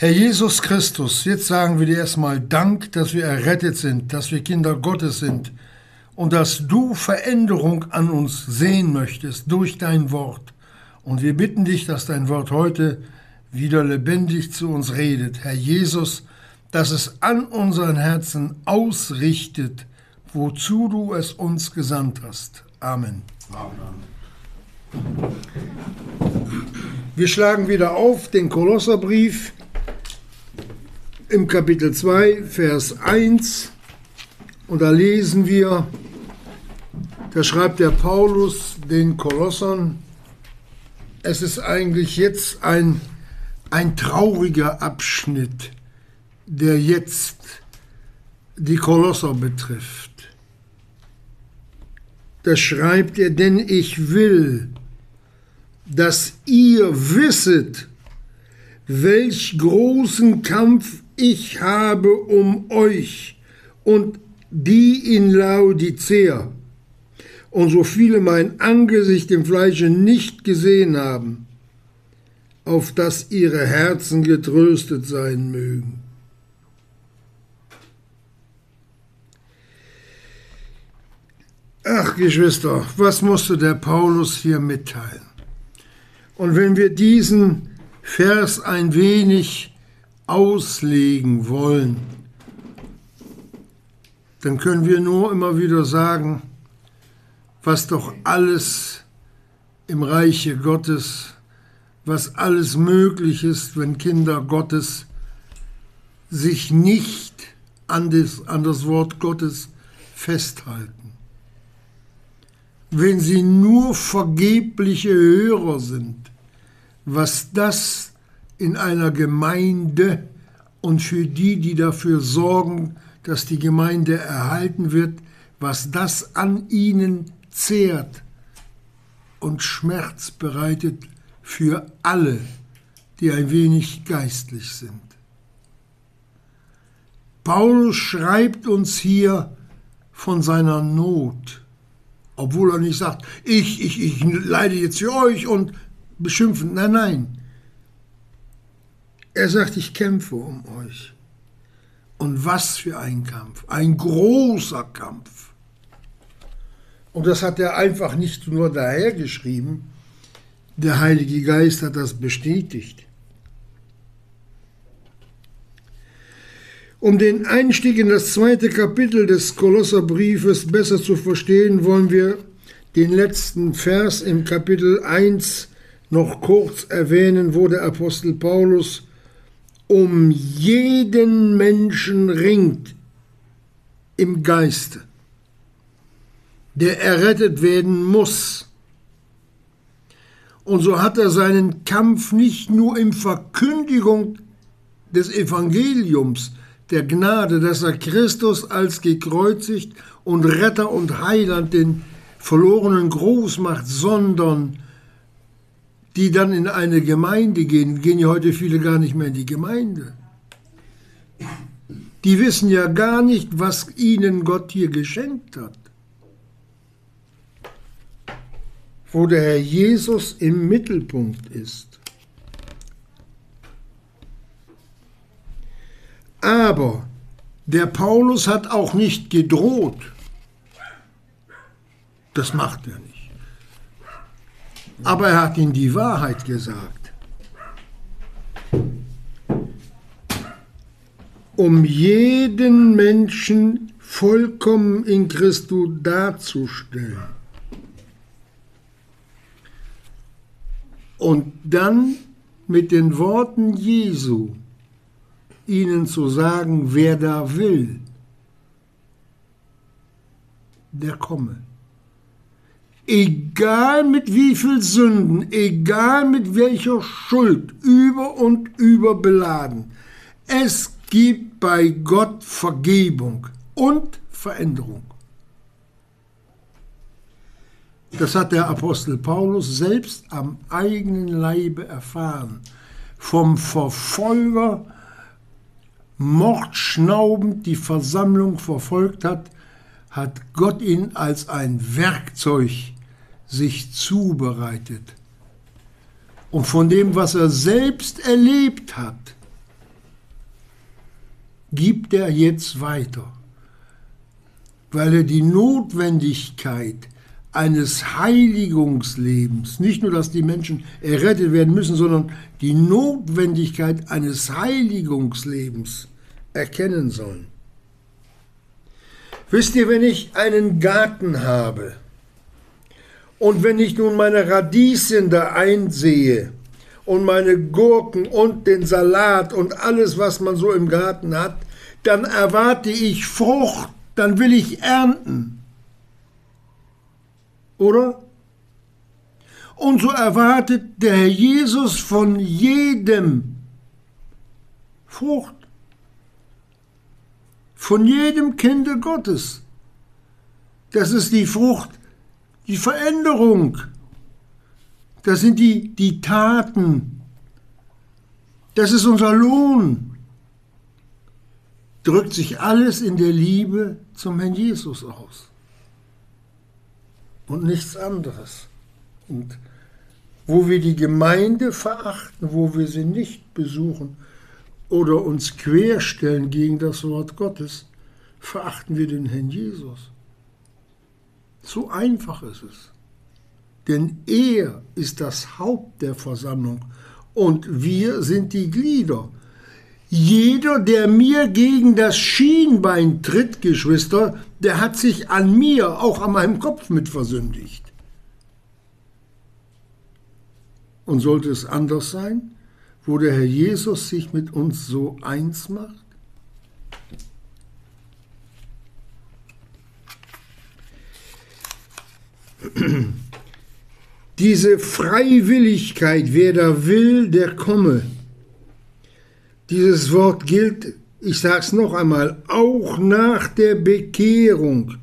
Herr Jesus Christus, jetzt sagen wir dir erstmal Dank, dass wir errettet sind, dass wir Kinder Gottes sind und dass du Veränderung an uns sehen möchtest durch dein Wort. Und wir bitten dich, dass dein Wort heute wieder lebendig zu uns redet. Herr Jesus, dass es an unseren Herzen ausrichtet, wozu du es uns gesandt hast. Amen. Amen. Wir schlagen wieder auf den Kolosserbrief im Kapitel 2, Vers 1. Und da lesen wir, da schreibt der Paulus den Kolossern, es ist eigentlich jetzt ein, ein trauriger Abschnitt, der jetzt die Kolosser betrifft. Da schreibt er, denn ich will, dass ihr wisset, welch großen Kampf ich habe um euch und die in Laodicea und so viele mein Angesicht im Fleische nicht gesehen haben, auf dass ihre Herzen getröstet sein mögen. Ach, Geschwister, was musste der Paulus hier mitteilen? Und wenn wir diesen Vers ein wenig auslegen wollen, dann können wir nur immer wieder sagen, was doch alles im Reiche Gottes, was alles möglich ist, wenn Kinder Gottes sich nicht an das, an das Wort Gottes festhalten. Wenn sie nur vergebliche Hörer sind, was das in einer Gemeinde und für die, die dafür sorgen, dass die Gemeinde erhalten wird, was das an ihnen zehrt und Schmerz bereitet für alle, die ein wenig geistlich sind. Paulus schreibt uns hier von seiner Not, obwohl er nicht sagt, ich, ich, ich leide jetzt für euch und beschimpfen. Nein, nein. Er sagt, ich kämpfe um euch. Und was für ein Kampf, ein großer Kampf. Und das hat er einfach nicht nur dahergeschrieben, der Heilige Geist hat das bestätigt. Um den Einstieg in das zweite Kapitel des Kolosserbriefes besser zu verstehen, wollen wir den letzten Vers im Kapitel 1 noch kurz erwähnen, wo der Apostel Paulus um jeden Menschen ringt im Geiste, der errettet werden muss. Und so hat er seinen Kampf nicht nur in Verkündigung des Evangeliums, der Gnade, dass er Christus als gekreuzigt und Retter und Heiland den Verlorenen groß macht, sondern die dann in eine Gemeinde gehen, gehen ja heute viele gar nicht mehr in die Gemeinde. Die wissen ja gar nicht, was ihnen Gott hier geschenkt hat. Wo der Herr Jesus im Mittelpunkt ist. Aber der Paulus hat auch nicht gedroht. Das macht er nicht aber er hat ihnen die Wahrheit gesagt. Um jeden Menschen vollkommen in Christus darzustellen. Und dann mit den Worten Jesu ihnen zu sagen, wer da will, der komme egal mit wie viel Sünden, egal mit welcher Schuld, über und über beladen. Es gibt bei Gott Vergebung und Veränderung. Das hat der Apostel Paulus selbst am eigenen Leibe erfahren. Vom Verfolger mordschnaubend die Versammlung verfolgt hat, hat Gott ihn als ein Werkzeug sich zubereitet. Und von dem, was er selbst erlebt hat, gibt er jetzt weiter, weil er die Notwendigkeit eines Heiligungslebens, nicht nur, dass die Menschen errettet werden müssen, sondern die Notwendigkeit eines Heiligungslebens erkennen sollen. Wisst ihr, wenn ich einen Garten habe und wenn ich nun meine Radieschen da einsehe und meine Gurken und den Salat und alles, was man so im Garten hat, dann erwarte ich Frucht, dann will ich ernten. Oder? Und so erwartet der Herr Jesus von jedem Frucht. Von jedem Kinde Gottes. Das ist die Frucht, die Veränderung. Das sind die, die Taten. Das ist unser Lohn. Drückt sich alles in der Liebe zum Herrn Jesus aus. Und nichts anderes. Und wo wir die Gemeinde verachten, wo wir sie nicht besuchen, oder uns querstellen gegen das Wort Gottes, verachten wir den Herrn Jesus. So einfach ist es. Denn er ist das Haupt der Versammlung und wir sind die Glieder. Jeder, der mir gegen das Schienbein tritt, Geschwister, der hat sich an mir, auch an meinem Kopf mit versündigt. Und sollte es anders sein? wo der Herr Jesus sich mit uns so eins macht? Diese Freiwilligkeit, wer da will, der komme. Dieses Wort gilt, ich sage es noch einmal, auch nach der Bekehrung,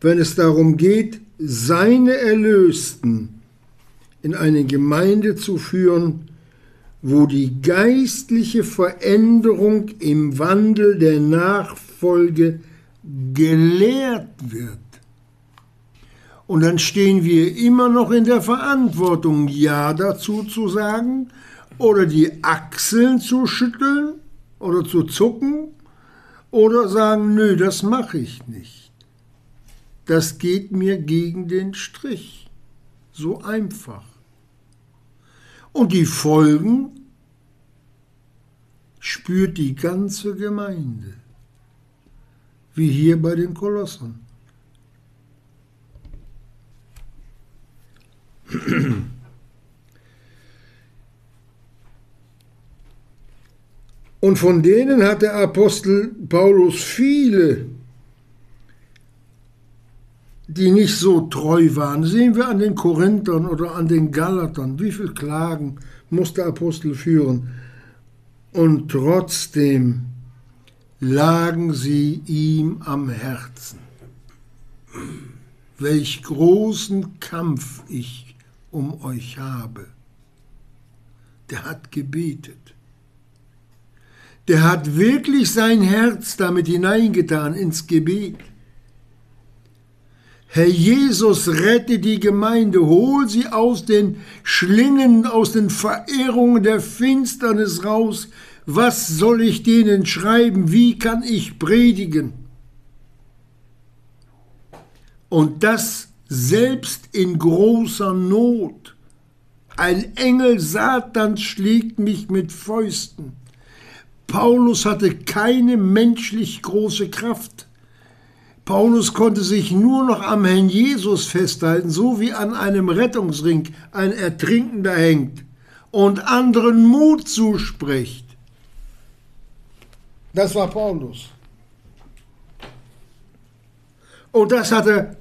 wenn es darum geht, seine Erlösten in eine Gemeinde zu führen, wo die geistliche Veränderung im Wandel der Nachfolge gelehrt wird. Und dann stehen wir immer noch in der Verantwortung, Ja dazu zu sagen oder die Achseln zu schütteln oder zu zucken oder sagen, nö, das mache ich nicht. Das geht mir gegen den Strich. So einfach. Und die Folgen spürt die ganze Gemeinde, wie hier bei den Kolossern. Und von denen hat der Apostel Paulus viele die nicht so treu waren. Sehen wir an den Korinthern oder an den Galatern, wie viel Klagen muss der Apostel führen. Und trotzdem lagen sie ihm am Herzen. Welch großen Kampf ich um euch habe. Der hat gebetet. Der hat wirklich sein Herz damit hineingetan ins Gebet. Herr Jesus, rette die Gemeinde, hol sie aus den Schlingen, aus den Verehrungen der Finsternis raus. Was soll ich denen schreiben? Wie kann ich predigen? Und das selbst in großer Not. Ein Engel Satans schlägt mich mit Fäusten. Paulus hatte keine menschlich große Kraft. Paulus konnte sich nur noch am Herrn Jesus festhalten, so wie an einem Rettungsring ein Ertrinkender hängt und anderen Mut zuspricht. Das war Paulus. Und das hat er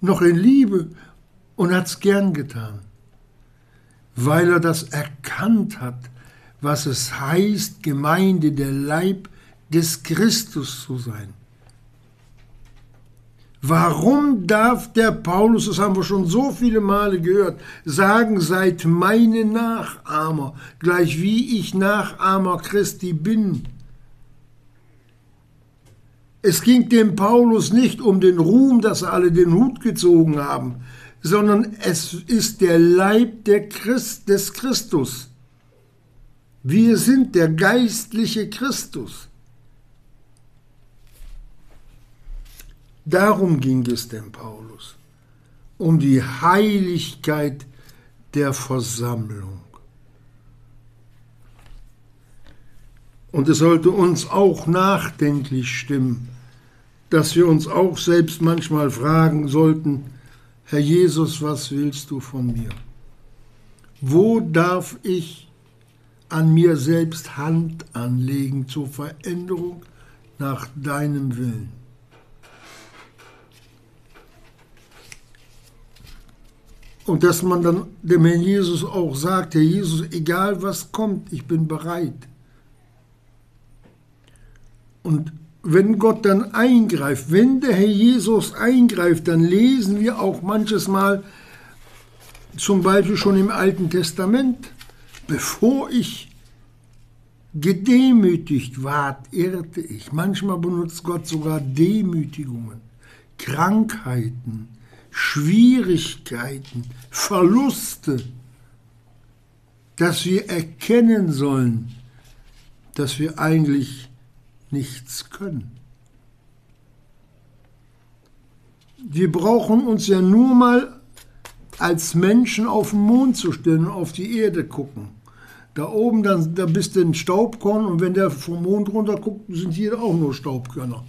noch in Liebe und hat es gern getan, weil er das erkannt hat, was es heißt, Gemeinde, der Leib des Christus zu sein. Warum darf der Paulus, das haben wir schon so viele Male gehört, sagen, seid meine Nachahmer, gleich wie ich Nachahmer Christi bin? Es ging dem Paulus nicht um den Ruhm, dass alle den Hut gezogen haben, sondern es ist der Leib der Christ, des Christus. Wir sind der geistliche Christus. Darum ging es dem Paulus, um die Heiligkeit der Versammlung. Und es sollte uns auch nachdenklich stimmen, dass wir uns auch selbst manchmal fragen sollten, Herr Jesus, was willst du von mir? Wo darf ich an mir selbst Hand anlegen zur Veränderung nach deinem Willen? Und dass man dann dem Herrn Jesus auch sagt, Herr Jesus, egal was kommt, ich bin bereit. Und wenn Gott dann eingreift, wenn der Herr Jesus eingreift, dann lesen wir auch manches Mal, zum Beispiel schon im Alten Testament, bevor ich gedemütigt ward, irrte ich. Manchmal benutzt Gott sogar Demütigungen, Krankheiten, Schwierigkeiten, Verluste, dass wir erkennen sollen, dass wir eigentlich nichts können. Wir brauchen uns ja nur mal als Menschen auf den Mond zu stellen und auf die Erde gucken. Da oben, dann, da bist du ein Staubkorn und wenn der vom Mond runter guckt, sind hier auch nur Staubkörner.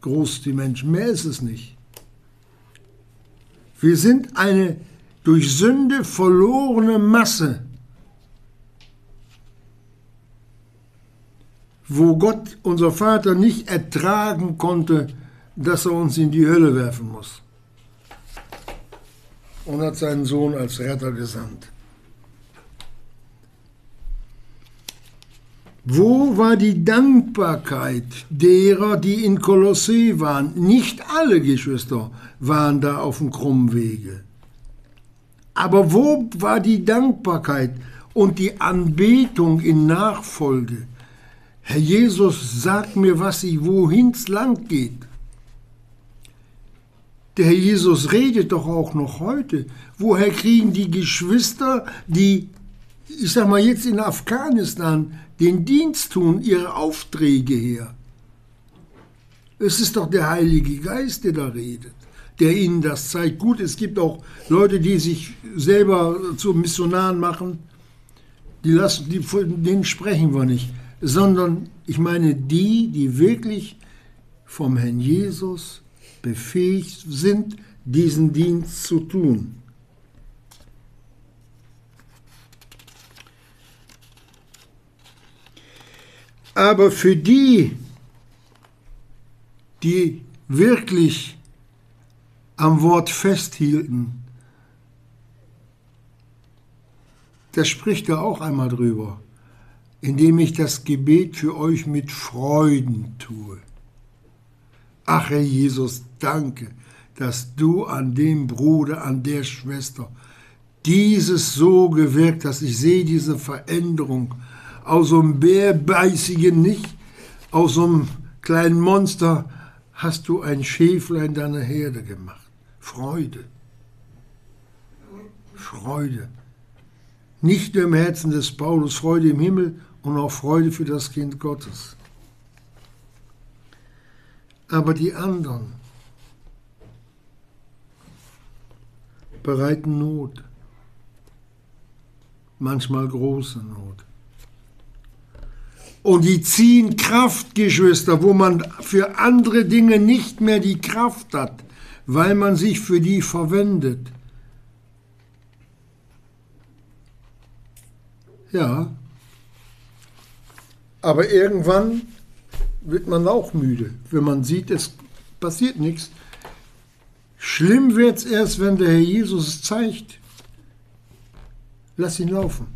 Groß die Menschen, mehr ist es nicht. Wir sind eine durch Sünde verlorene Masse. Wo Gott, unser Vater, nicht ertragen konnte, dass er uns in die Hölle werfen muss. Und hat seinen Sohn als Retter gesandt. Wo war die Dankbarkeit derer, die in Kolossee waren? Nicht alle Geschwister waren da auf dem krummen Wege. Aber wo war die Dankbarkeit und die Anbetung in Nachfolge? Herr Jesus, sag mir, was ich wohin's lang geht. Der Herr Jesus redet doch auch noch heute. Woher kriegen die Geschwister, die, ich sag mal, jetzt in Afghanistan den Dienst tun, ihre Aufträge her? Es ist doch der Heilige Geist, der da redet, der ihnen das zeigt. Gut, es gibt auch Leute, die sich selber zu Missionaren machen. Die lassen, die, von denen sprechen wir nicht sondern ich meine die, die wirklich vom Herrn Jesus befähigt sind, diesen Dienst zu tun. Aber für die, die wirklich am Wort festhielten, da spricht er auch einmal drüber indem ich das Gebet für euch mit Freuden tue. Ach Herr Jesus, danke, dass du an dem Bruder, an der Schwester dieses so gewirkt hast. Ich sehe diese Veränderung aus so einem bärbeißigen nicht, aus so einem kleinen Monster hast du ein Schäflein deiner Herde gemacht. Freude. Freude. Nicht nur im Herzen des Paulus, Freude im Himmel und auch Freude für das Kind Gottes. Aber die anderen bereiten Not, manchmal große Not. Und die ziehen Kraft, Geschwister, wo man für andere Dinge nicht mehr die Kraft hat, weil man sich für die verwendet. Ja, aber irgendwann wird man auch müde, wenn man sieht, es passiert nichts. Schlimm wird es erst, wenn der Herr Jesus es zeigt. Lass ihn laufen.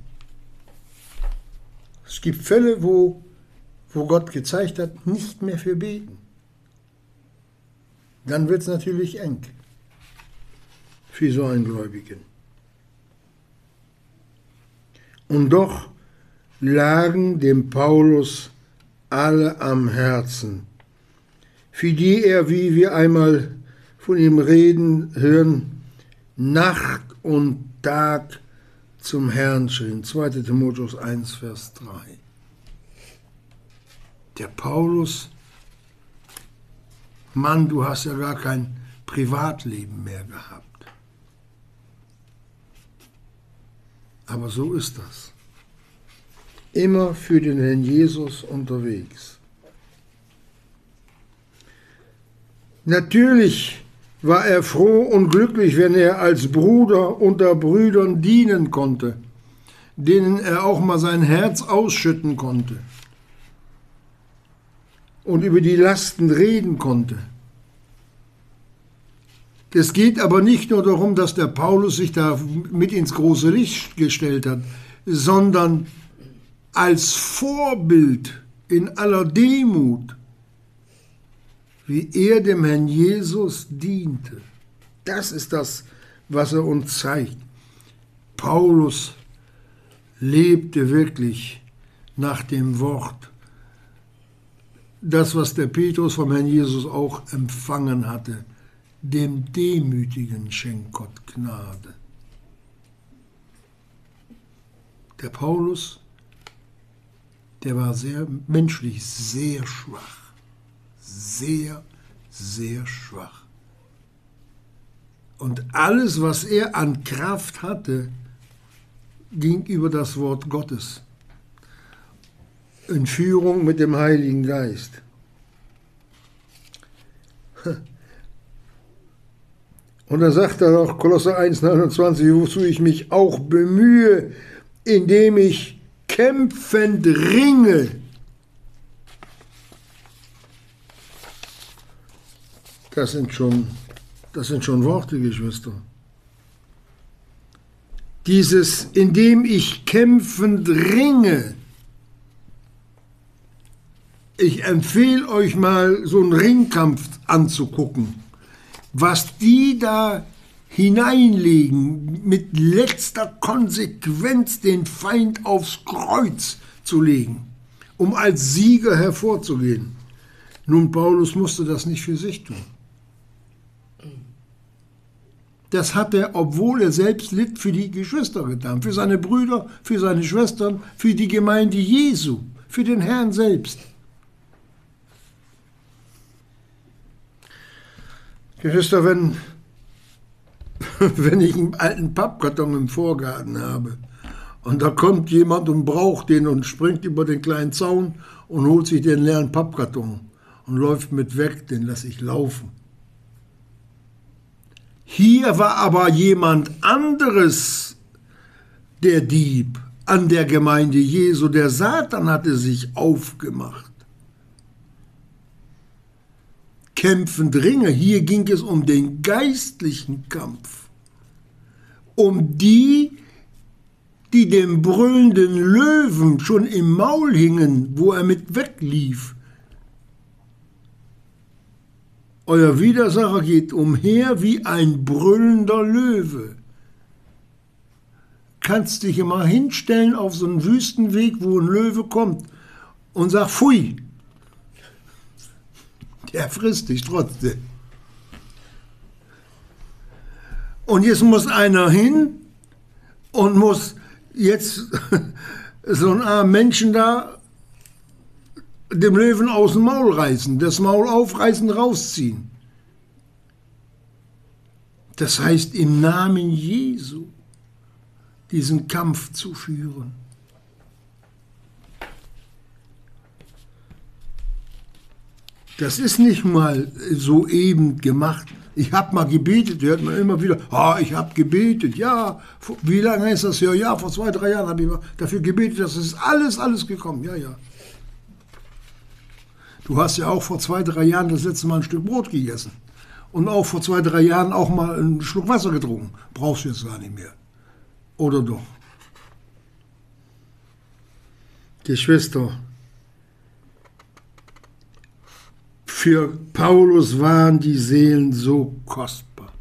Es gibt Fälle, wo, wo Gott gezeigt hat, nicht mehr für beten. Dann wird es natürlich eng für so einen Gläubigen. Und doch lagen dem Paulus alle am Herzen, für die er, wie wir einmal von ihm reden hören, Nacht und Tag zum Herrn schrien. 2. Timotheus 1, Vers 3. Der Paulus Mann, du hast ja gar kein Privatleben mehr gehabt. Aber so ist das. Immer für den Herrn Jesus unterwegs. Natürlich war er froh und glücklich, wenn er als Bruder unter Brüdern dienen konnte, denen er auch mal sein Herz ausschütten konnte und über die Lasten reden konnte. Es geht aber nicht nur darum, dass der Paulus sich da mit ins große Licht gestellt hat, sondern als Vorbild in aller Demut, wie er dem Herrn Jesus diente. Das ist das, was er uns zeigt. Paulus lebte wirklich nach dem Wort. Das, was der Petrus vom Herrn Jesus auch empfangen hatte dem Demütigen schenkt Gott Gnade. Der Paulus, der war sehr menschlich sehr schwach. Sehr, sehr schwach. Und alles, was er an Kraft hatte, ging über das Wort Gottes. In Führung mit dem Heiligen Geist. Und dann sagt er noch, Kolosser 1,29, wozu ich mich auch bemühe, indem ich kämpfend ringe. Das sind schon, das sind schon Worte, Geschwister. Dieses, indem ich kämpfend ringe. Ich empfehle euch mal, so einen Ringkampf anzugucken was die da hineinlegen, mit letzter Konsequenz den Feind aufs Kreuz zu legen, um als Sieger hervorzugehen. Nun, Paulus musste das nicht für sich tun. Das hat er, obwohl er selbst litt, für die Geschwister getan, für seine Brüder, für seine Schwestern, für die Gemeinde Jesu, für den Herrn selbst. Geschwister, wenn, wenn ich einen alten Pappkarton im Vorgarten habe und da kommt jemand und braucht den und springt über den kleinen Zaun und holt sich den leeren Pappkarton und läuft mit weg, den lasse ich laufen. Hier war aber jemand anderes der Dieb an der Gemeinde Jesu. Der Satan hatte sich aufgemacht kämpfend ringe. Hier ging es um den geistlichen Kampf. Um die, die dem brüllenden Löwen schon im Maul hingen, wo er mit weglief. Euer Widersacher geht umher wie ein brüllender Löwe. Kannst dich immer hinstellen auf so einen Wüstenweg, wo ein Löwe kommt und sag Pfui, der frisst dich trotzdem. Und jetzt muss einer hin und muss jetzt so ein armer Menschen da dem Löwen aus dem Maul reißen, das Maul aufreißen, rausziehen. Das heißt, im Namen Jesu diesen Kampf zu führen. Das ist nicht mal so eben gemacht. Ich habe mal gebetet, hört man immer wieder, ah, ich habe gebetet, ja. Wie lange ist das her? Ja, vor zwei, drei Jahren habe ich dafür gebetet, das ist alles, alles gekommen. Ja, ja. Du hast ja auch vor zwei, drei Jahren das letzte Mal ein Stück Brot gegessen. Und auch vor zwei, drei Jahren auch mal einen Schluck Wasser getrunken. Brauchst du jetzt gar nicht mehr. Oder doch? Geschwister, Für Paulus waren die Seelen so kostbar.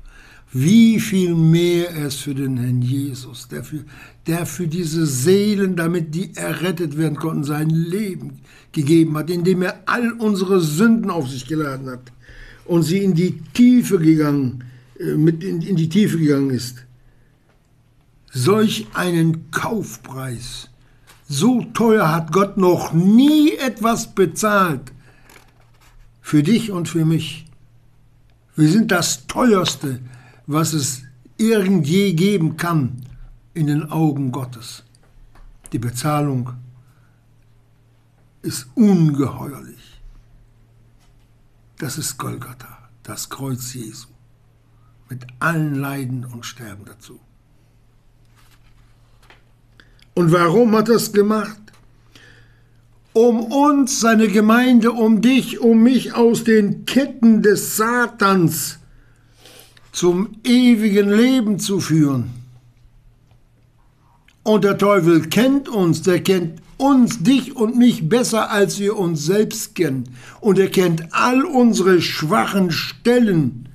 Wie viel mehr es für den Herrn Jesus, der für, der für diese Seelen, damit die errettet werden konnten, sein Leben gegeben hat, indem er all unsere Sünden auf sich geladen hat und sie in die Tiefe gegangen, äh, mit in, in die Tiefe gegangen ist. Solch einen Kaufpreis, so teuer hat Gott noch nie etwas bezahlt für dich und für mich. Wir sind das Teuerste, was es irgend je geben kann in den Augen Gottes. Die Bezahlung ist ungeheuerlich. Das ist Golgatha, das Kreuz Jesu, mit allen Leiden und Sterben dazu. Und warum hat er es gemacht? Um uns, seine Gemeinde, um dich, um mich aus den Ketten des Satans zum ewigen Leben zu führen. Und der Teufel kennt uns, der kennt uns, dich und mich besser, als wir uns selbst kennen. Und er kennt all unsere schwachen Stellen.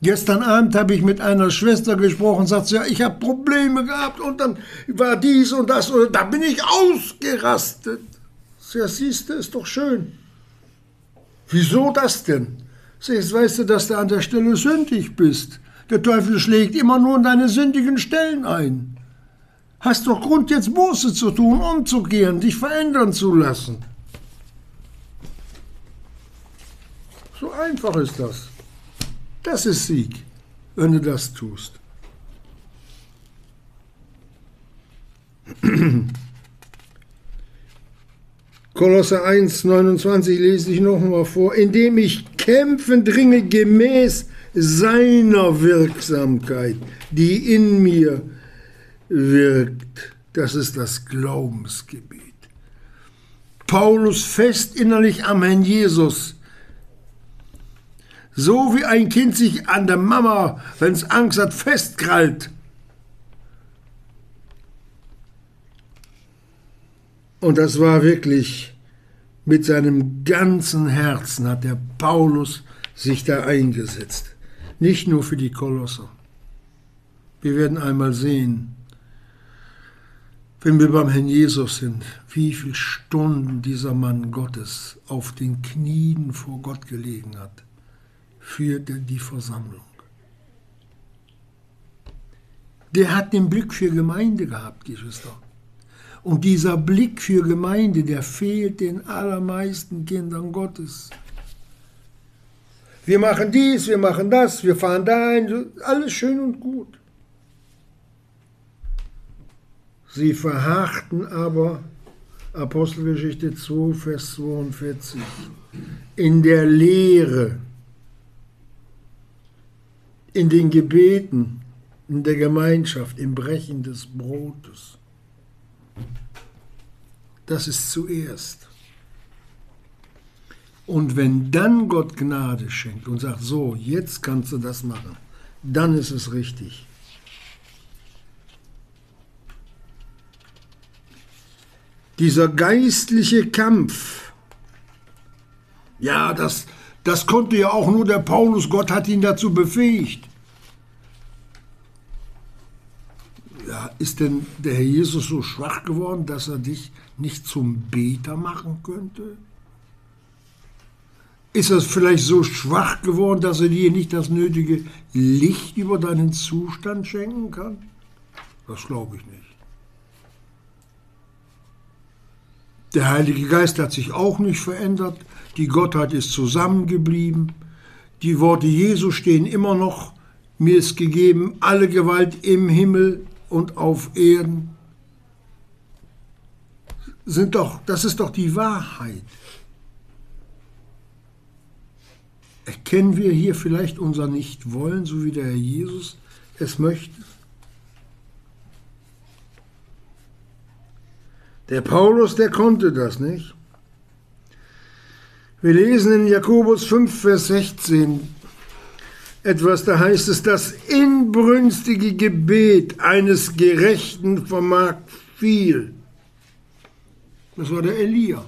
Gestern Abend habe ich mit einer Schwester gesprochen, sagt sie, ja, ich habe Probleme gehabt und dann war dies und das und da bin ich ausgerastet. Ja, siehst du, ist doch schön. Wieso das denn? Jetzt weißt du, dass du an der Stelle sündig bist. Der Teufel schlägt immer nur in deine sündigen Stellen ein. Hast doch Grund, jetzt Buße zu tun, umzukehren, dich verändern zu lassen. So einfach ist das. Das ist Sieg, wenn du das tust. Kolosser 1, 29 lese ich noch mal vor. Indem ich kämpfen dringe gemäß seiner Wirksamkeit, die in mir wirkt. Das ist das Glaubensgebiet. Paulus fest innerlich am Herrn Jesus. So wie ein Kind sich an der Mama, wenn es Angst hat, festkrallt. Und das war wirklich mit seinem ganzen Herzen hat der Paulus sich da eingesetzt. Nicht nur für die Kolosse. Wir werden einmal sehen, wenn wir beim Herrn Jesus sind, wie viele Stunden dieser Mann Gottes auf den Knien vor Gott gelegen hat für die Versammlung. Der hat den Blick für Gemeinde gehabt, Geschwister. Und dieser Blick für Gemeinde, der fehlt den allermeisten Kindern Gottes. Wir machen dies, wir machen das, wir fahren dahin, alles schön und gut. Sie verharrten aber, Apostelgeschichte 2, Vers 42, in der Lehre, in den Gebeten, in der Gemeinschaft, im Brechen des Brotes. Das ist zuerst. Und wenn dann Gott Gnade schenkt und sagt, so, jetzt kannst du das machen, dann ist es richtig. dieser geistliche Kampf, ja, das, das konnte ja auch nur der Paulus, Gott hat ihn dazu befähigt. Ja, ist denn der Herr Jesus so schwach geworden, dass er dich nicht zum Beter machen könnte? Ist er vielleicht so schwach geworden, dass er dir nicht das nötige Licht über deinen Zustand schenken kann? Das glaube ich nicht. Der Heilige Geist hat sich auch nicht verändert. Die Gottheit ist zusammengeblieben. Die Worte Jesu stehen immer noch. Mir ist gegeben alle Gewalt im Himmel und auf Erden. Sind doch, das ist doch die Wahrheit. Erkennen wir hier vielleicht unser Nichtwollen, so wie der Herr Jesus es möchte? Der Paulus, der konnte das nicht. Wir lesen in Jakobus 5, Vers 16 etwas, da heißt es, das inbrünstige Gebet eines Gerechten vermag viel. Das war der Elia.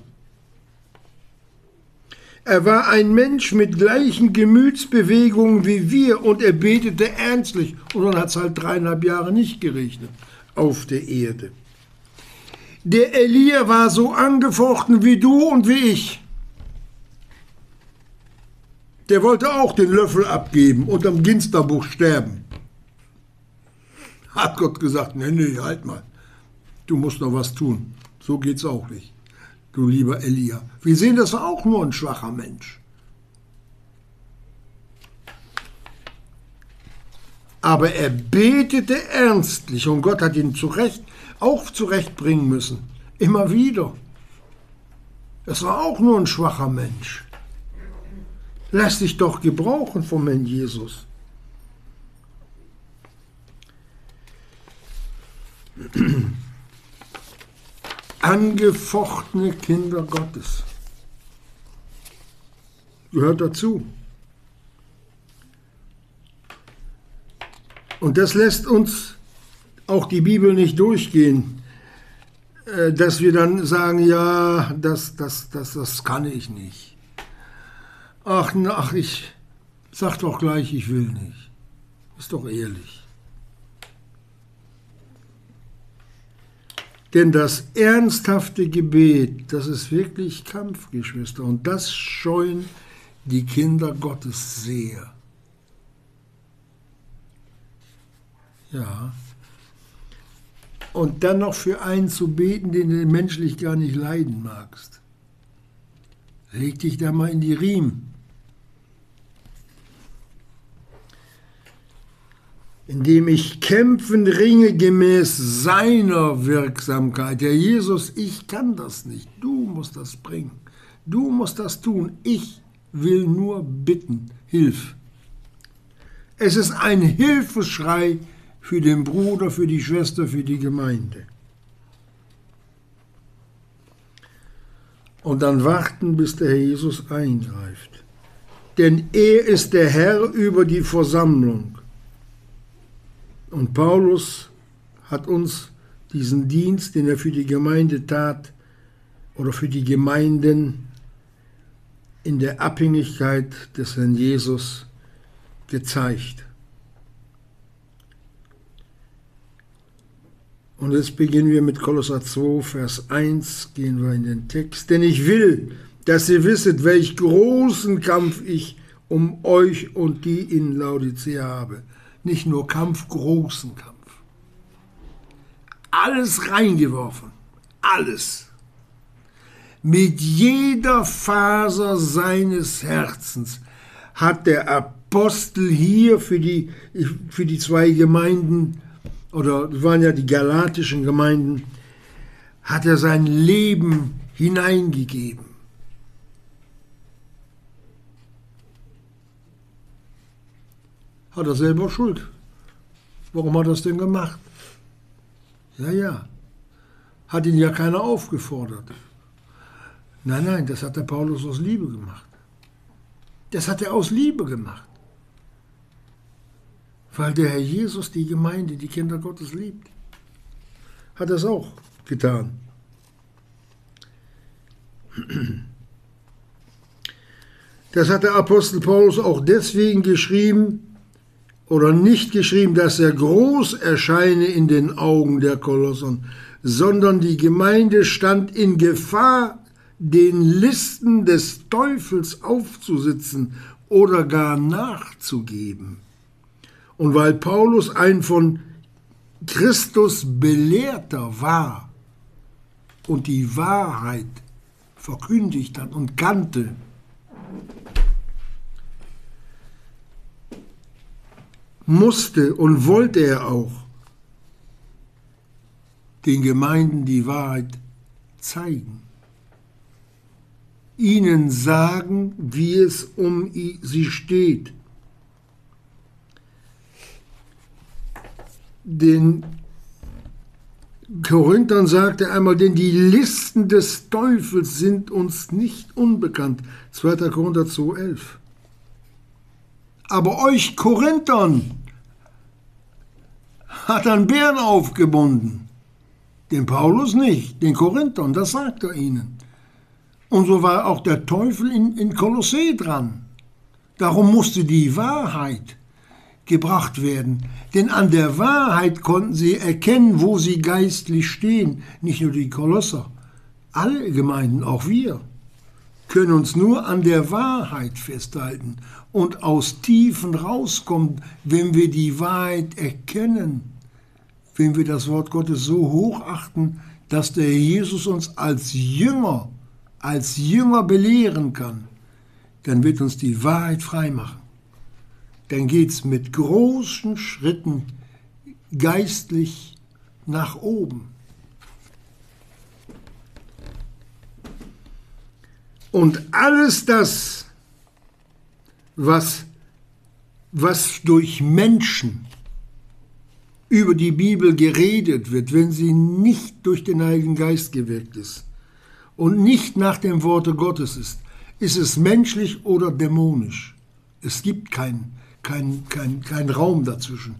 Er war ein Mensch mit gleichen Gemütsbewegungen wie wir und er betete ernstlich. Und dann hat es halt dreieinhalb Jahre nicht geregnet auf der Erde. Der Elia war so angefochten wie du und wie ich. Der wollte auch den Löffel abgeben und am Ginsterbuch sterben. Hat Gott gesagt, nee, nee, halt mal. Du musst noch was tun. So geht's auch nicht. Du lieber Elia. Wir sehen, das war auch nur ein schwacher Mensch. Aber er betete ernstlich und Gott hat ihn zurecht, auch zurechtbringen müssen. Immer wieder. Es war auch nur ein schwacher Mensch. Lass dich doch gebrauchen vom Herrn Jesus. Angefochtene Kinder Gottes. Gehört dazu. Und das lässt uns auch die Bibel nicht durchgehen, äh, dass wir dann sagen, ja, das, das, das, das kann ich nicht. Ach, ach, ich sag doch gleich, ich will nicht. Ist doch ehrlich. Denn das ernsthafte Gebet, das ist wirklich Kampfgeschwister. Und das scheuen die Kinder Gottes sehr. Ja. Und dann noch für einen zu beten, den du menschlich gar nicht leiden magst. Leg dich da mal in die Riemen. Indem ich kämpfen ringe gemäß seiner Wirksamkeit. Herr Jesus, ich kann das nicht. Du musst das bringen. Du musst das tun. Ich will nur bitten. Hilf. Es ist ein Hilfeschrei für den Bruder, für die Schwester, für die Gemeinde. Und dann warten, bis der Herr Jesus eingreift. Denn er ist der Herr über die Versammlung. Und Paulus hat uns diesen Dienst, den er für die Gemeinde tat, oder für die Gemeinden in der Abhängigkeit des Herrn Jesus gezeigt. Und jetzt beginnen wir mit Kolosser 2, Vers 1, gehen wir in den Text. Denn ich will, dass ihr wisset, welch großen Kampf ich um euch und die in Laodicea habe. Nicht nur Kampf, großen Kampf. Alles reingeworfen. Alles. Mit jeder Faser seines Herzens hat der Apostel hier für die, für die zwei Gemeinden oder waren ja die galatischen Gemeinden, hat er sein Leben hineingegeben. Hat er selber Schuld. Warum hat er es denn gemacht? Ja, ja. Hat ihn ja keiner aufgefordert. Nein, nein, das hat der Paulus aus Liebe gemacht. Das hat er aus Liebe gemacht weil der Herr Jesus die Gemeinde, die Kinder Gottes liebt. Hat es auch getan. Das hat der Apostel Paulus auch deswegen geschrieben oder nicht geschrieben, dass er groß erscheine in den Augen der Kolossern, sondern die Gemeinde stand in Gefahr, den Listen des Teufels aufzusitzen oder gar nachzugeben. Und weil Paulus ein von Christus belehrter war und die Wahrheit verkündigt hat und kannte, musste und wollte er auch den Gemeinden die Wahrheit zeigen, ihnen sagen, wie es um sie steht den Korinthern sagt er einmal, denn die Listen des Teufels sind uns nicht unbekannt. 2. Korinther 2,11. Aber euch Korinthern hat ein Bären aufgebunden. Den Paulus nicht, den Korinthern, das sagt er ihnen. Und so war auch der Teufel in, in Kolossee dran. Darum musste die Wahrheit gebracht werden. Denn an der Wahrheit konnten sie erkennen, wo sie geistlich stehen. Nicht nur die Kolosser, alle Gemeinden, auch wir, können uns nur an der Wahrheit festhalten und aus Tiefen rauskommen, wenn wir die Wahrheit erkennen, wenn wir das Wort Gottes so hochachten, dass der Jesus uns als Jünger, als Jünger belehren kann, dann wird uns die Wahrheit freimachen. dann geht es mit großen Schritten geistlich nach oben. Und alles das, was, was durch Menschen über die Bibel geredet wird, wenn sie nicht durch den Heiligen Geist gewirkt ist und nicht nach dem Worte Gottes ist, ist es menschlich oder dämonisch. Es gibt keinen kein, kein, kein Raum dazwischen.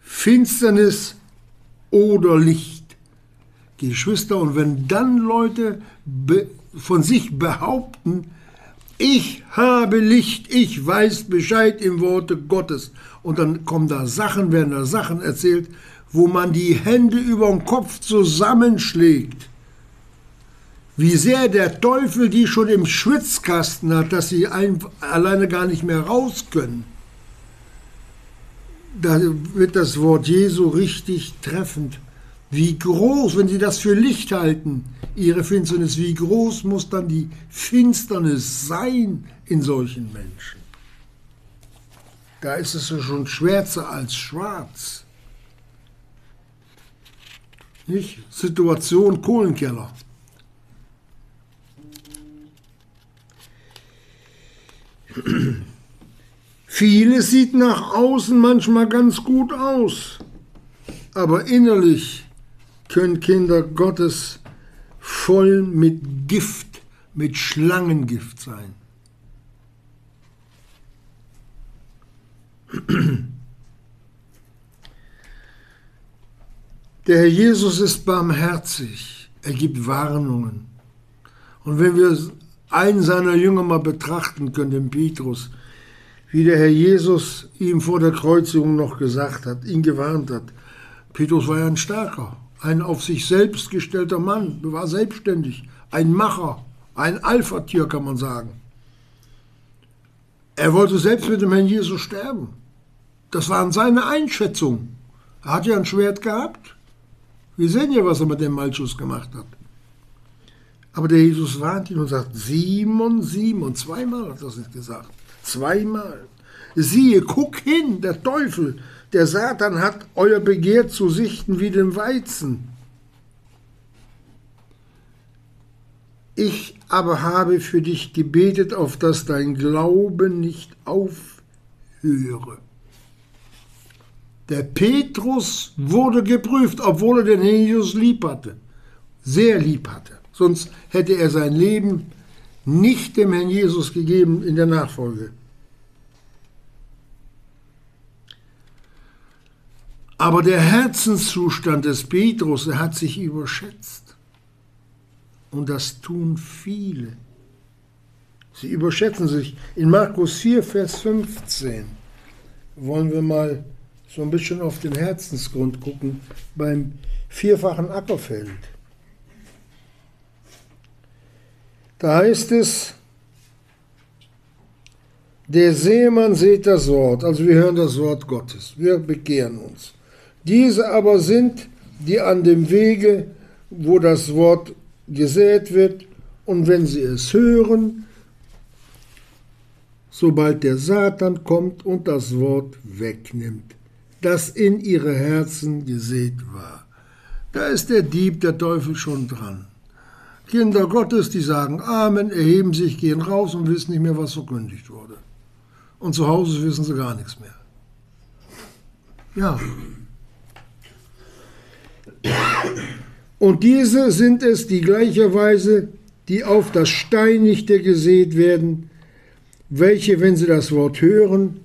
Finsternis oder Licht. Geschwister, und wenn dann Leute von sich behaupten, ich habe Licht, ich weiß Bescheid im Worte Gottes. Und dann kommen da Sachen, werden da Sachen erzählt, wo man die Hände über den Kopf zusammenschlägt. Wie sehr der Teufel die schon im Schwitzkasten hat, dass sie ein, alleine gar nicht mehr raus können. Da wird das Wort Jesu richtig treffend. Wie groß, wenn Sie das für Licht halten, Ihre Finsternis, wie groß muss dann die Finsternis sein in solchen Menschen? Da ist es ja schon schwärzer als schwarz. Nicht? Situation Kohlenkeller. Vieles sieht nach außen manchmal ganz gut aus, aber innerlich können Kinder Gottes voll mit Gift, mit Schlangengift sein. Der Herr Jesus ist barmherzig, er gibt Warnungen. Und wenn wir einen seiner Jünger mal betrachten können, den Petrus, wie der Herr Jesus ihm vor der Kreuzigung noch gesagt hat, ihn gewarnt hat. Petrus war ja ein Starker, ein auf sich selbst gestellter Mann, war selbstständig, ein Macher, ein Alpha-Tier kann man sagen. Er wollte selbst mit dem Herrn Jesus sterben. Das waren seine Einschätzungen. Er hat ja ein Schwert gehabt. Wir sehen ja, was er mit dem Malchus gemacht hat. Aber der Jesus warnt ihn und sagt, Simon, Simon, zweimal hat er es gesagt, zweimal. Siehe, guck hin, der Teufel, der Satan hat euer Begehr zu sichten wie den Weizen. Ich aber habe für dich gebetet, auf dass dein Glaube nicht aufhöre. Der Petrus wurde geprüft, obwohl er den Jesus lieb hatte, sehr lieb hatte. Sonst hätte er sein Leben nicht dem Herrn Jesus gegeben in der Nachfolge. Aber der Herzenszustand des Petrus, hat sich überschätzt. Und das tun viele. Sie überschätzen sich. In Markus 4, Vers 15 wollen wir mal so ein bisschen auf den Herzensgrund gucken beim vierfachen Ackerfeld. Da heißt es, der Seemann seht das Wort, also wir hören das Wort Gottes, wir bekehren uns. Diese aber sind, die an dem Wege, wo das Wort gesät wird, und wenn sie es hören, sobald der Satan kommt und das Wort wegnimmt, das in ihre Herzen gesät war. Da ist der Dieb, der Teufel schon dran. Kinder Gottes, die sagen Amen, erheben sich, gehen raus und wissen nicht mehr, was verkündigt wurde. Und zu Hause wissen sie gar nichts mehr. Ja, und diese sind es, die gleicherweise, die auf das Steinigte gesät werden, welche, wenn sie das Wort hören,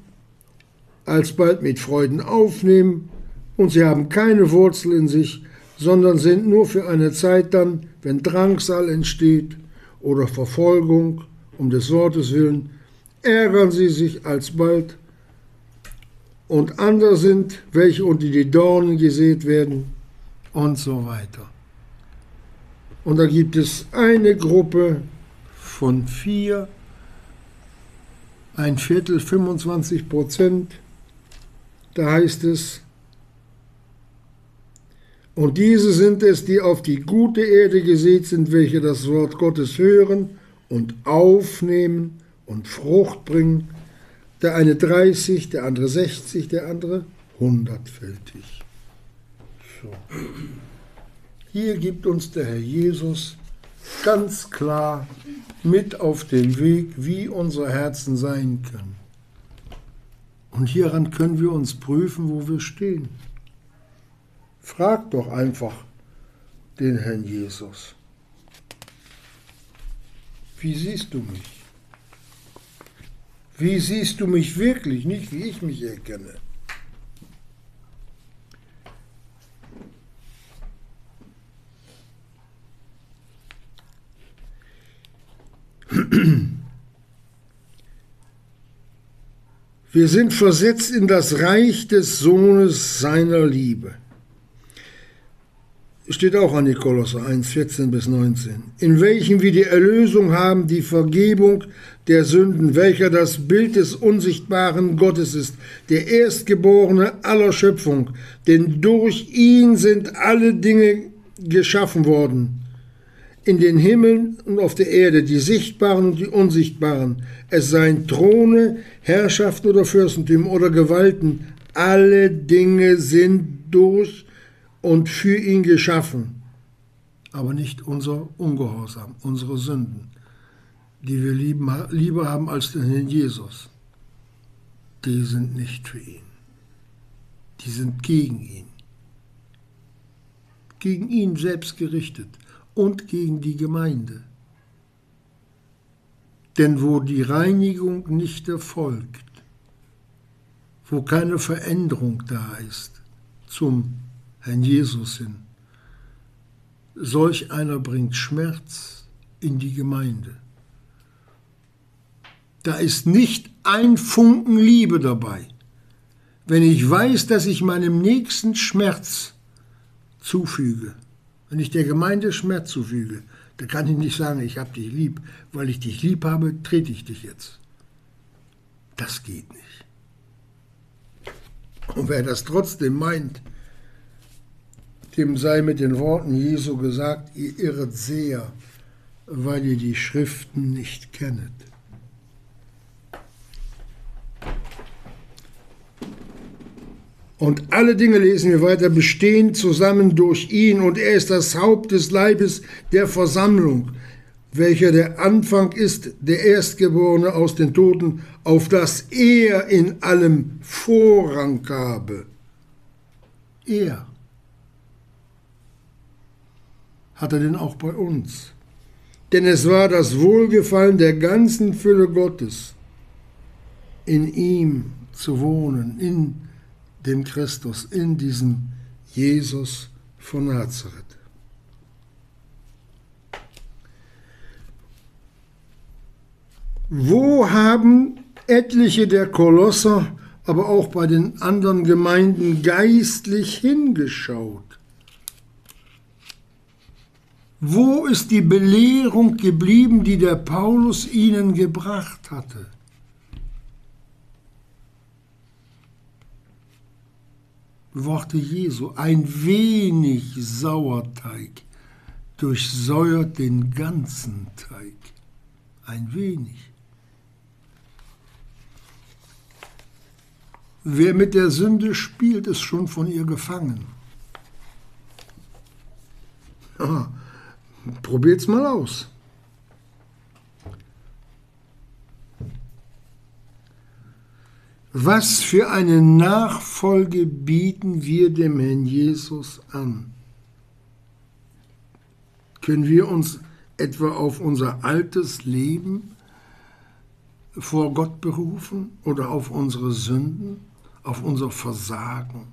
alsbald mit Freuden aufnehmen, und sie haben keine Wurzel in sich, sondern sind nur für eine Zeit dann, wenn Drangsal entsteht oder Verfolgung um des Wortes willen, ärgern sie sich alsbald. Und andere sind, welche unter die Dornen gesät werden, und so weiter. Und da gibt es eine Gruppe von vier, ein Viertel, 25 Prozent. Da heißt es, und diese sind es, die auf die gute Erde gesät sind, welche das Wort Gottes hören und aufnehmen und Frucht bringen. Der eine 30, der andere 60, der andere hundertfältig. So. Hier gibt uns der Herr Jesus ganz klar mit auf den Weg, wie unsere Herzen sein können. Und hieran können wir uns prüfen, wo wir stehen. Frag doch einfach den Herrn Jesus. Wie siehst du mich? Wie siehst du mich wirklich, nicht wie ich mich erkenne? Wir sind versetzt in das Reich des Sohnes seiner Liebe. Steht auch an die Kolosser 1, 14 bis 19. In welchem wir die Erlösung haben, die Vergebung der Sünden, welcher das Bild des unsichtbaren Gottes ist, der Erstgeborene aller Schöpfung. Denn durch ihn sind alle Dinge geschaffen worden in den Himmeln und auf der Erde, die sichtbaren und die unsichtbaren, es seien Throne, Herrschaften oder Fürstentümer oder Gewalten, alle Dinge sind durch und für ihn geschaffen, aber nicht unser Ungehorsam, unsere Sünden, die wir lieber haben als den Herrn Jesus. Die sind nicht für ihn. Die sind gegen ihn. Gegen ihn selbst gerichtet und gegen die Gemeinde. Denn wo die Reinigung nicht erfolgt, wo keine Veränderung da ist zum Herrn Jesus hin, solch einer bringt Schmerz in die Gemeinde. Da ist nicht ein Funken Liebe dabei. Wenn ich weiß, dass ich meinem Nächsten Schmerz zufüge, wenn ich der Gemeinde Schmerz zufüge, dann kann ich nicht sagen, ich habe dich lieb. Weil ich dich lieb habe, trete ich dich jetzt. Das geht nicht. Und wer das trotzdem meint, dem sei mit den Worten Jesu gesagt, ihr irret sehr, weil ihr die Schriften nicht kennet. Und alle Dinge, lesen wir weiter, bestehen zusammen durch ihn und er ist das Haupt des Leibes der Versammlung, welcher der Anfang ist, der Erstgeborene aus den Toten, auf das er in allem Vorrang habe. Er. Hat er denn auch bei uns? Denn es war das Wohlgefallen der ganzen Fülle Gottes, in ihm zu wohnen, in dem Christus, in diesem Jesus von Nazareth. Wo haben etliche der Kolosser, aber auch bei den anderen Gemeinden geistlich hingeschaut? Wo ist die Belehrung geblieben, die der Paulus ihnen gebracht hatte? Worte Jesu, ein wenig Sauerteig durchsäuert den ganzen Teig. Ein wenig. Wer mit der Sünde spielt, ist schon von ihr gefangen. Probiert's mal aus. Was für eine Nachfolge bieten wir dem Herrn Jesus an? Können wir uns etwa auf unser altes Leben vor Gott berufen oder auf unsere Sünden, auf unser Versagen?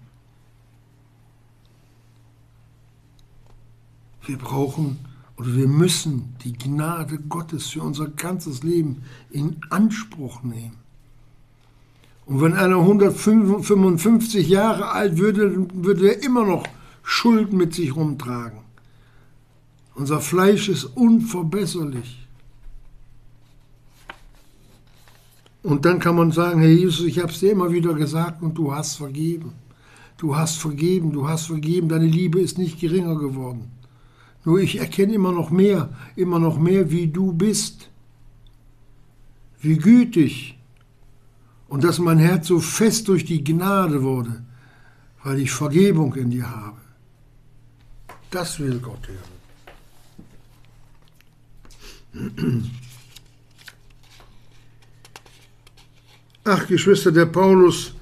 Wir brauchen oder wir müssen die Gnade Gottes für unser ganzes Leben in Anspruch nehmen. Und wenn einer 155 Jahre alt würde, würde er immer noch Schuld mit sich rumtragen. Unser Fleisch ist unverbesserlich. Und dann kann man sagen, Herr Jesus, ich habe es dir immer wieder gesagt und du hast vergeben. Du hast vergeben, du hast vergeben, deine Liebe ist nicht geringer geworden. Nur ich erkenne immer noch mehr, immer noch mehr, wie du bist. Wie gütig, und dass mein Herz so fest durch die Gnade wurde, weil ich Vergebung in dir habe. Das will Gott hören. Ach, Geschwister, der Paulus,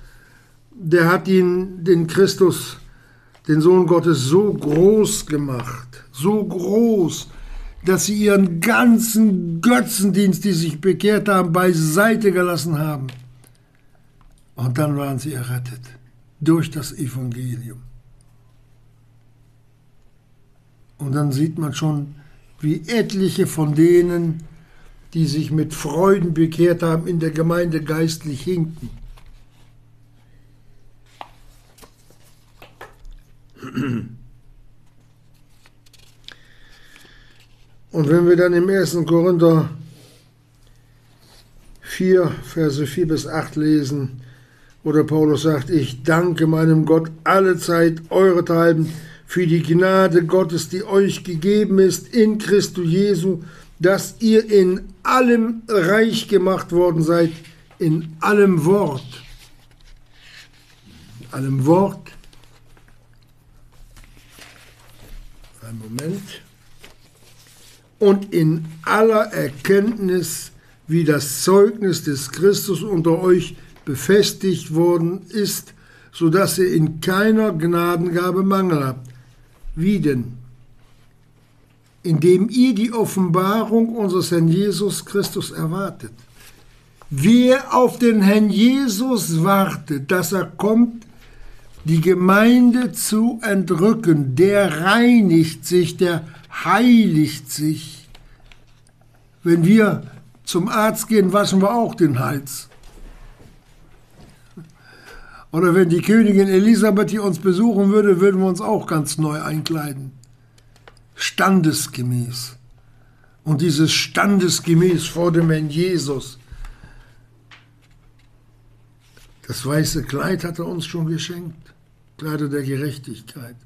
der hat ihn, den Christus, den Sohn Gottes, so groß gemacht, so groß, dass sie ihren ganzen Götzendienst, die sich bekehrt haben, beiseite gelassen haben. Und dann waren sie errettet durch das Evangelium. Und dann sieht man schon, wie etliche von denen, die sich mit Freuden bekehrt haben, in der Gemeinde geistlich hinken. Und wenn wir dann im 1. Korinther 4, Verse 4 bis 8 lesen, wo der Paulus sagt, ich danke meinem Gott alle Zeit eurethalben für die Gnade Gottes, die euch gegeben ist in Christus Jesu, dass ihr in allem reich gemacht worden seid, in allem Wort. In allem Wort. Ein Moment und in aller Erkenntnis, wie das Zeugnis des Christus unter euch befestigt worden ist, so dass ihr in keiner Gnadengabe Mangel habt. Wie denn? Indem ihr die Offenbarung unseres Herrn Jesus Christus erwartet. Wer auf den Herrn Jesus wartet, dass er kommt, die Gemeinde zu entrücken, der reinigt sich, der heiligt sich. Wenn wir zum Arzt gehen, waschen wir auch den Hals. Oder wenn die Königin Elisabeth hier uns besuchen würde, würden wir uns auch ganz neu einkleiden. Standesgemäß. Und dieses Standesgemäß vor dem Herrn Jesus, das weiße Kleid hat er uns schon geschenkt. Kleider der Gerechtigkeit.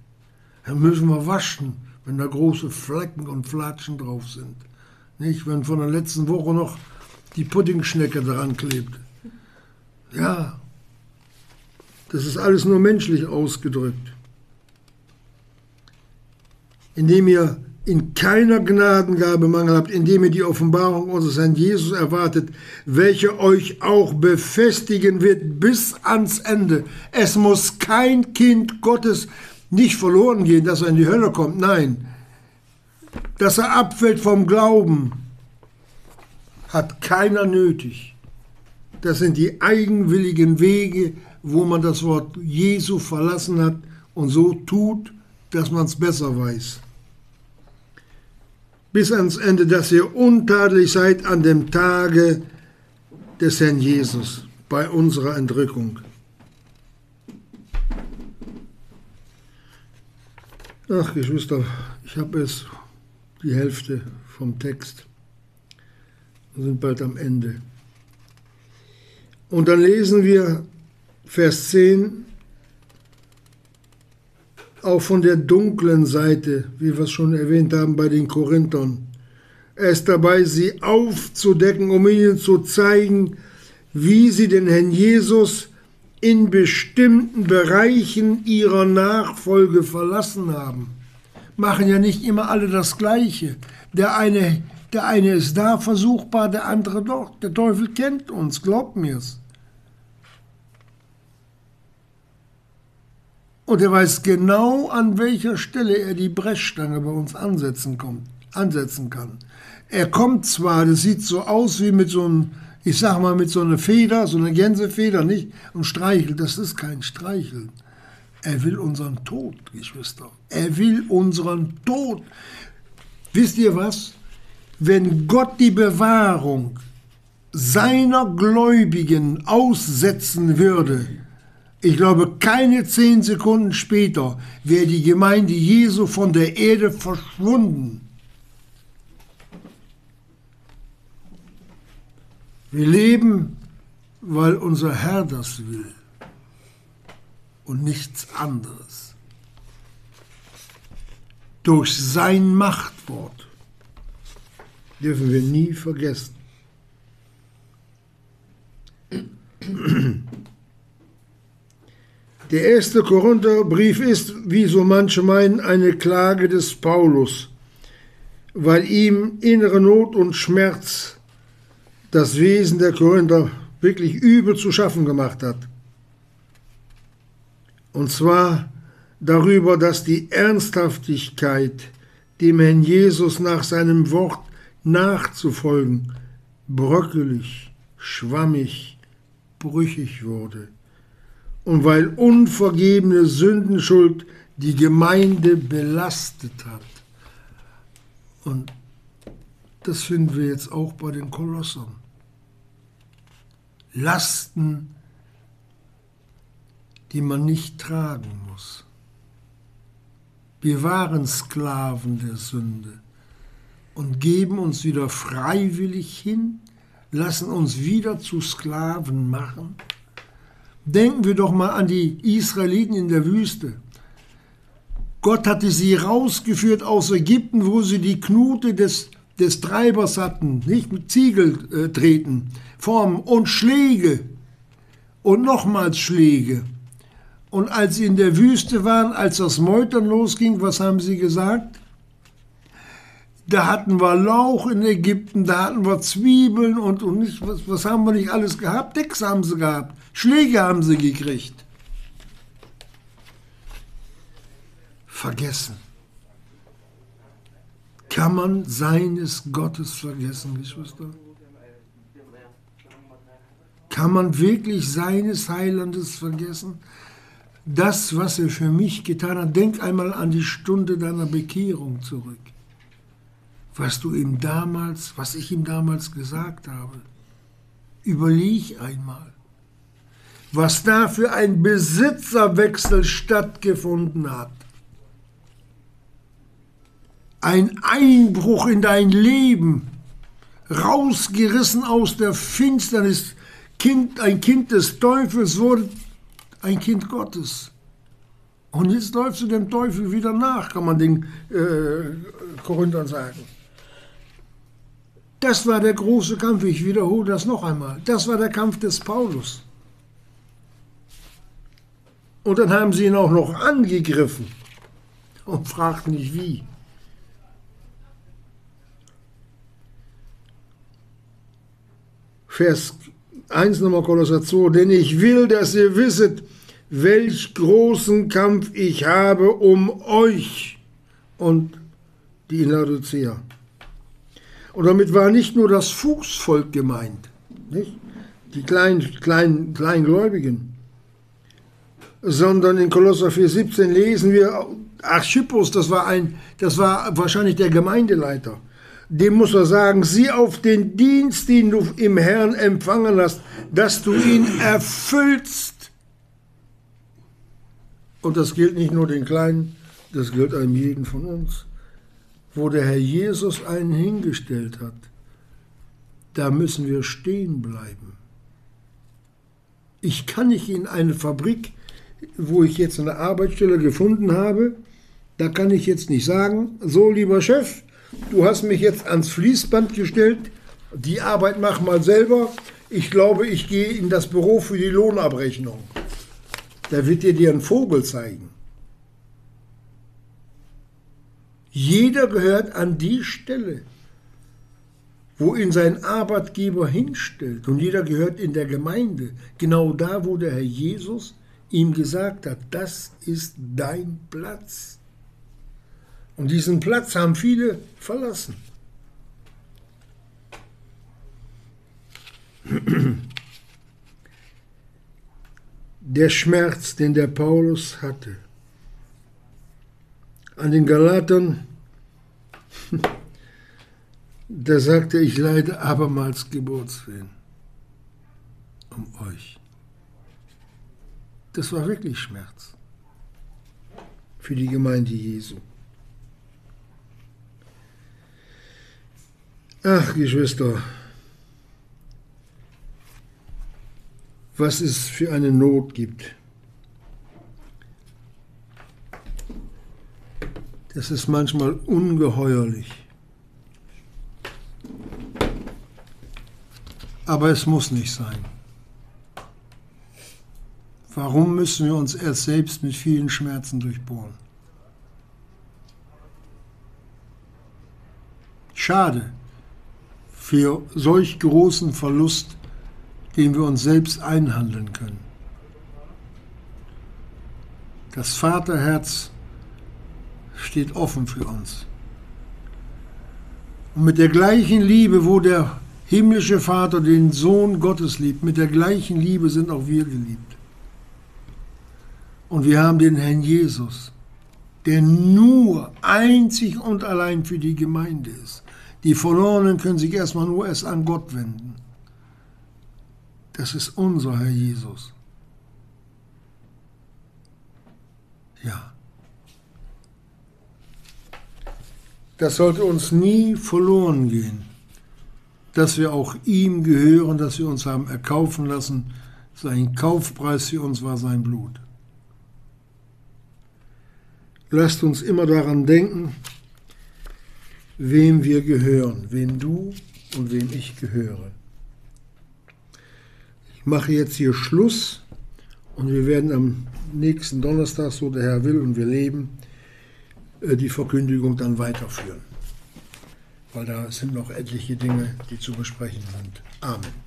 Da müssen wir waschen wenn da große Flecken und Flatschen drauf sind. Nicht, wenn von der letzten Woche noch die Puddingschnecke dran klebt. Ja, das ist alles nur menschlich ausgedrückt. Indem ihr in keiner Gnadengabe Mangel habt, indem ihr die Offenbarung unseres Herrn Jesus erwartet, welche euch auch befestigen wird bis ans Ende. Es muss kein Kind Gottes nicht verloren gehen, dass er in die Hölle kommt, nein. Dass er abfällt vom Glauben, hat keiner nötig. Das sind die eigenwilligen Wege, wo man das Wort Jesu verlassen hat und so tut, dass man es besser weiß. Bis ans Ende, dass ihr untadelig seid an dem Tage des Herrn Jesus bei unserer Entrückung. Ach, Geschwister, ich habe es die Hälfte vom Text. Wir sind bald am Ende. Und dann lesen wir Vers 10 auch von der dunklen Seite, wie wir es schon erwähnt haben bei den Korinthern. Er ist dabei, sie aufzudecken, um ihnen zu zeigen, wie sie den Herrn Jesus in bestimmten Bereichen ihrer Nachfolge verlassen haben. Machen ja nicht immer alle das Gleiche. Der eine, der eine ist da versuchbar, der andere doch. Der Teufel kennt uns, glaubt mir's. Und er weiß genau, an welcher Stelle er die Brechstange bei uns ansetzen, kommt, ansetzen kann. Er kommt zwar, das sieht so aus wie mit so einem ich sag mal mit so einer Feder, so einer Gänsefeder, nicht? Und streichelt, das ist kein Streicheln. Er will unseren Tod, Geschwister. Er will unseren Tod. Wisst ihr was? Wenn Gott die Bewahrung seiner Gläubigen aussetzen würde, ich glaube, keine zehn Sekunden später wäre die Gemeinde Jesu von der Erde verschwunden. Wir leben, weil unser Herr das will und nichts anderes. Durch sein Machtwort dürfen wir nie vergessen. Der erste Korintherbrief ist, wie so manche meinen, eine Klage des Paulus, weil ihm innere Not und Schmerz das Wesen der Korinther wirklich übel zu schaffen gemacht hat. Und zwar darüber, dass die Ernsthaftigkeit, dem Herrn Jesus nach seinem Wort nachzufolgen, bröckelig, schwammig, brüchig wurde und weil unvergebene Sündenschuld die Gemeinde belastet hat. Und das finden wir jetzt auch bei den Kolossern. Lasten, die man nicht tragen muss. Wir waren Sklaven der Sünde und geben uns wieder freiwillig hin, lassen uns wieder zu Sklaven machen Denken wir doch mal an die Israeliten in der Wüste. Gott hatte sie rausgeführt aus Ägypten, wo sie die Knute des, des Treibers hatten, nicht mit Ziegel äh, treten, Formen und Schläge und nochmals Schläge. Und als sie in der Wüste waren, als das Meutern losging, was haben sie gesagt? Da hatten wir Lauch in Ägypten, da hatten wir Zwiebeln und, und nicht, was, was haben wir nicht alles gehabt? Decks haben sie gehabt. Schläge haben sie gekriegt. Vergessen. Kann man seines Gottes vergessen, Geschwister? Kann man wirklich seines Heilandes vergessen? Das, was er für mich getan hat, denk einmal an die Stunde deiner Bekehrung zurück. Was du ihm damals, was ich ihm damals gesagt habe. Überleg einmal was da für ein Besitzerwechsel stattgefunden hat. Ein Einbruch in dein Leben, rausgerissen aus der Finsternis, kind, ein Kind des Teufels wurde ein Kind Gottes. Und jetzt läufst du dem Teufel wieder nach, kann man den äh, Korinthern sagen. Das war der große Kampf, ich wiederhole das noch einmal. Das war der Kampf des Paulus. Und dann haben sie ihn auch noch angegriffen und fragten nicht wie. Vers 1 nochmal Kolosser 2, denn ich will, dass ihr wisset, welch großen Kampf ich habe um euch und die Laodicea. Und damit war nicht nur das Fuchsvolk gemeint, nicht? die kleinen, kleinen, Kleingläubigen, sondern in Kolosser 4,17 lesen wir, Archippus, das war, ein, das war wahrscheinlich der Gemeindeleiter, dem muss er sagen, sieh auf den Dienst, den du im Herrn empfangen hast, dass du ihn erfüllst. Und das gilt nicht nur den Kleinen, das gilt einem jeden von uns. Wo der Herr Jesus einen hingestellt hat, da müssen wir stehen bleiben. Ich kann nicht in eine Fabrik wo ich jetzt eine Arbeitsstelle gefunden habe, da kann ich jetzt nicht sagen, so lieber Chef, du hast mich jetzt ans Fließband gestellt, die Arbeit mach mal selber, ich glaube, ich gehe in das Büro für die Lohnabrechnung. Da wird dir dir ein Vogel zeigen. Jeder gehört an die Stelle, wo ihn sein Arbeitgeber hinstellt. Und jeder gehört in der Gemeinde, genau da, wo der Herr Jesus ihm gesagt hat, das ist dein Platz. Und diesen Platz haben viele verlassen. Der Schmerz, den der Paulus hatte, an den Galatern, da sagte ich leide abermals Geburtswehen um euch. Das war wirklich Schmerz für die Gemeinde Jesu. Ach, Geschwister, was es für eine Not gibt. Das ist manchmal ungeheuerlich. Aber es muss nicht sein. Warum müssen wir uns erst selbst mit vielen Schmerzen durchbohren? Schade für solch großen Verlust, den wir uns selbst einhandeln können. Das Vaterherz steht offen für uns. Und mit der gleichen Liebe, wo der himmlische Vater den Sohn Gottes liebt, mit der gleichen Liebe sind auch wir geliebt. Und wir haben den Herrn Jesus, der nur einzig und allein für die Gemeinde ist. Die Verlorenen können sich erstmal nur erst an Gott wenden. Das ist unser Herr Jesus. Ja. Das sollte uns nie verloren gehen, dass wir auch ihm gehören, dass wir uns haben erkaufen lassen. Sein Kaufpreis für uns war sein Blut. Lasst uns immer daran denken, wem wir gehören, wem du und wem ich gehöre. Ich mache jetzt hier Schluss und wir werden am nächsten Donnerstag, so der Herr will und wir leben, äh, die Verkündigung dann weiterführen. Weil da sind noch etliche Dinge, die zu besprechen sind. Amen.